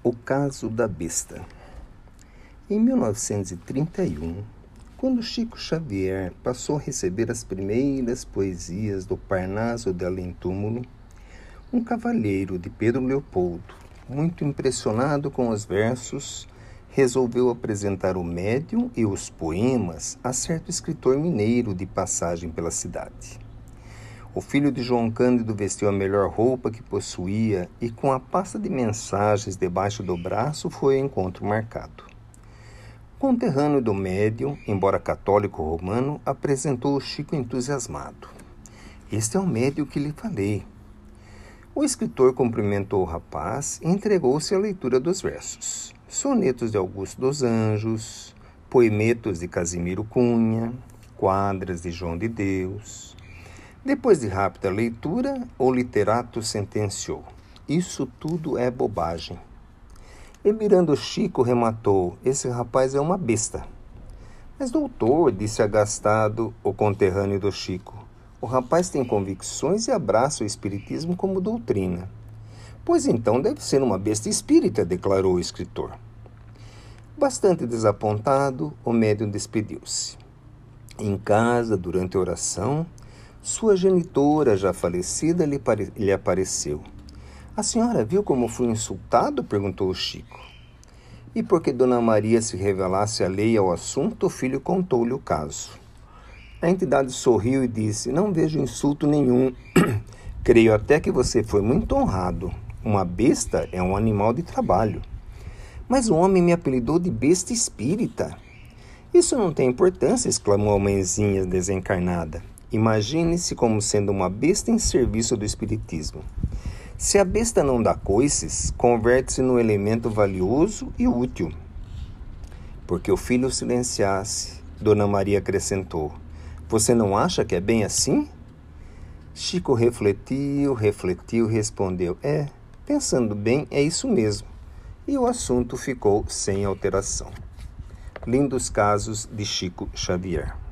O caso da besta. Em 1931, quando Chico Xavier passou a receber as primeiras poesias do Parnaso de Além Túmulo, um cavalheiro de Pedro Leopoldo, muito impressionado com os versos, resolveu apresentar o médium e os poemas a certo escritor mineiro de passagem pela cidade. O filho de João Cândido vestiu a melhor roupa que possuía e, com a pasta de mensagens debaixo do braço, foi ao encontro marcado. Conterrâneo do médium, embora católico romano, apresentou o Chico entusiasmado. Este é o médium que lhe falei. O escritor cumprimentou o rapaz e entregou-se à leitura dos versos. Sonetos de Augusto dos Anjos, poemetos de Casimiro Cunha, quadras de João de Deus, depois de rápida leitura, o literato sentenciou: Isso tudo é bobagem. E mirando Chico, rematou: Esse rapaz é uma besta. Mas, doutor, disse agastado o conterrâneo do Chico, o rapaz tem convicções e abraça o Espiritismo como doutrina. Pois então deve ser uma besta espírita, declarou o escritor. Bastante desapontado, o médium despediu-se. Em casa, durante a oração, sua genitora, já falecida, lhe, lhe apareceu. A senhora viu como fui insultado? perguntou o Chico. E porque Dona Maria se revelasse alheia ao assunto, o filho contou-lhe o caso. A entidade sorriu e disse: Não vejo insulto nenhum. Creio até que você foi muito honrado. Uma besta é um animal de trabalho. Mas o homem me apelidou de besta espírita. Isso não tem importância, exclamou a mãezinha desencarnada. Imagine-se como sendo uma besta em serviço do Espiritismo. Se a besta não dá coices, converte-se num elemento valioso e útil. Porque o filho silenciasse, Dona Maria acrescentou: Você não acha que é bem assim? Chico refletiu, refletiu, respondeu: É, pensando bem, é isso mesmo. E o assunto ficou sem alteração. Lindos casos de Chico Xavier.